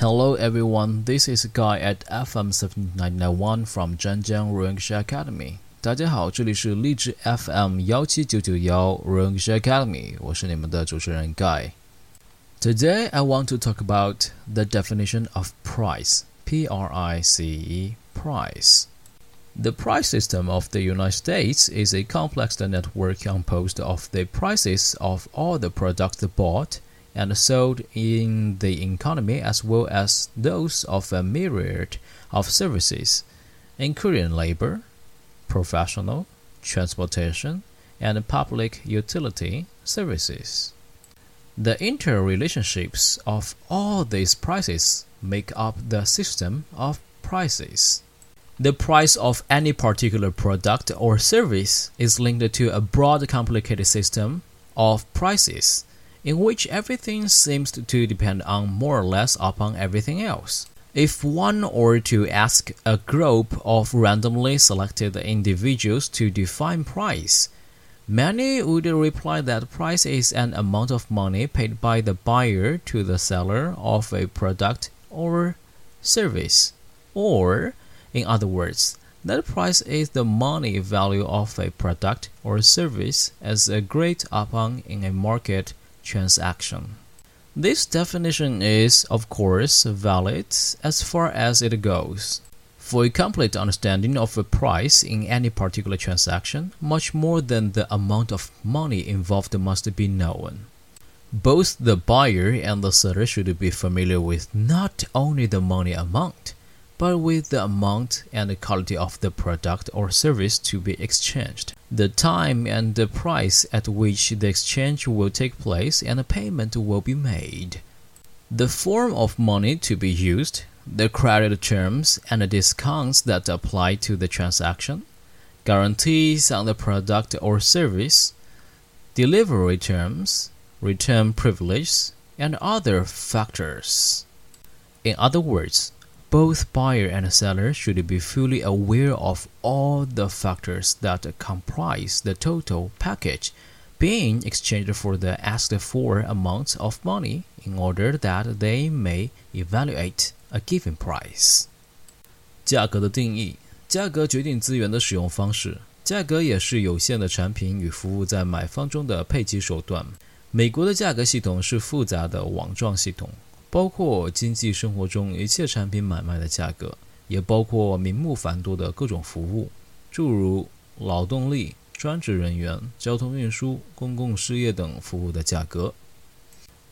Hello everyone, this is Guy at FM 7991 from Zhanjiang Ruyish Academy. 大家好，这里是励志 FM 幺七九九幺 Ruyish Academy，我是你们的主持人 Guy。Today I want to talk about the definition of price. P R I C E, price. The price system of the United States is a complex network composed of the prices of all the products bought and sold in the economy as well as those of a myriad of services, including labor, professional, transportation, and public utility services. The interrelationships of all these prices make up the system of prices. The price of any particular product or service is linked to a broad complicated system of prices in which everything seems to depend on more or less upon everything else. If one were to ask a group of randomly selected individuals to define price, many would reply that price is an amount of money paid by the buyer to the seller of a product or service. Or, in other words, that price is the money value of a product or service as agreed upon in a market transaction. This definition is, of course, valid as far as it goes. For a complete understanding of a price in any particular transaction, much more than the amount of money involved must be known. Both the buyer and the seller should be familiar with not only the money amount, but with the amount and the quality of the product or service to be exchanged, the time and the price at which the exchange will take place and the payment will be made, the form of money to be used, the credit terms and the discounts that apply to the transaction, guarantees on the product or service, delivery terms, return privilege, and other factors. In other words, both buyer and seller should be fully aware of all the factors that comprise the total package being exchanged for the asked for amount of money in order that they may evaluate a given price. 价格的定义：价格决定资源的使用方式，价格也是有限的产品与服务在买方中的配给手段。美国的价格系统是复杂的网状系统。 包括经济生活中一切产品买卖的价格，也包括名目繁多的各种服务，诸如劳动力、专职人员、交通运输、公共事业等服务的价格。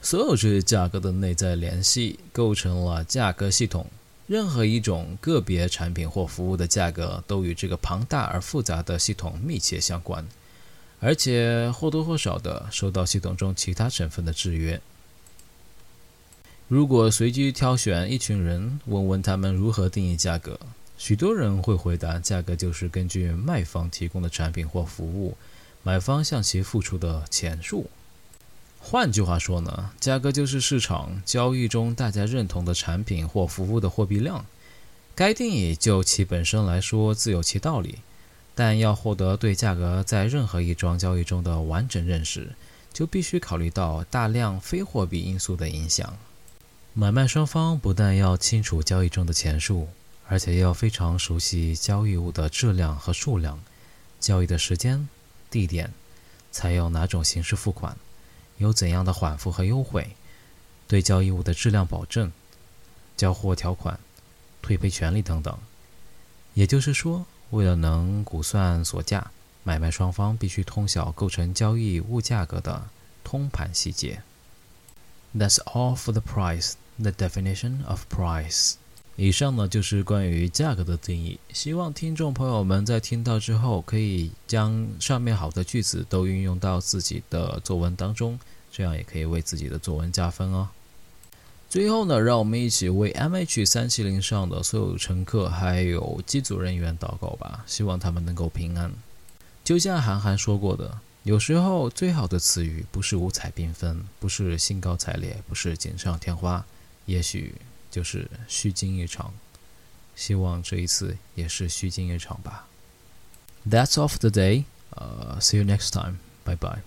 所有这些价格的内在联系构成了价格系统。任何一种个别产品或服务的价格都与这个庞大而复杂的系统密切相关，而且或多或少地受到系统中其他成分的制约。如果随机挑选一群人，问问他们如何定义价格，许多人会回答：价格就是根据卖方提供的产品或服务，买方向其付出的钱数。换句话说呢，价格就是市场交易中大家认同的产品或服务的货币量。该定义就其本身来说自有其道理，但要获得对价格在任何一桩交易中的完整认识，就必须考虑到大量非货币因素的影响。买卖双方不但要清楚交易中的钱数，而且要非常熟悉交易物的质量和数量、交易的时间、地点、采用哪种形式付款、有怎样的缓付和优惠、对交易物的质量保证、交货条款、退赔权利等等。也就是说，为了能估算所价，买卖双方必须通晓构成交易物价格的通盘细节。That's all for the price. The definition of price。以上呢就是关于价格的定义。希望听众朋友们在听到之后，可以将上面好的句子都运用到自己的作文当中，这样也可以为自己的作文加分哦。最后呢，让我们一起为 MH 三七零上的所有乘客还有机组人员祷告吧，希望他们能够平安。就像韩寒说过的。有时候，最好的词语不是五彩缤纷，不是兴高采烈，不是锦上添花，也许就是虚惊一场。希望这一次也是虚惊一场吧。That's all for today. Uh, see you next time. Bye bye.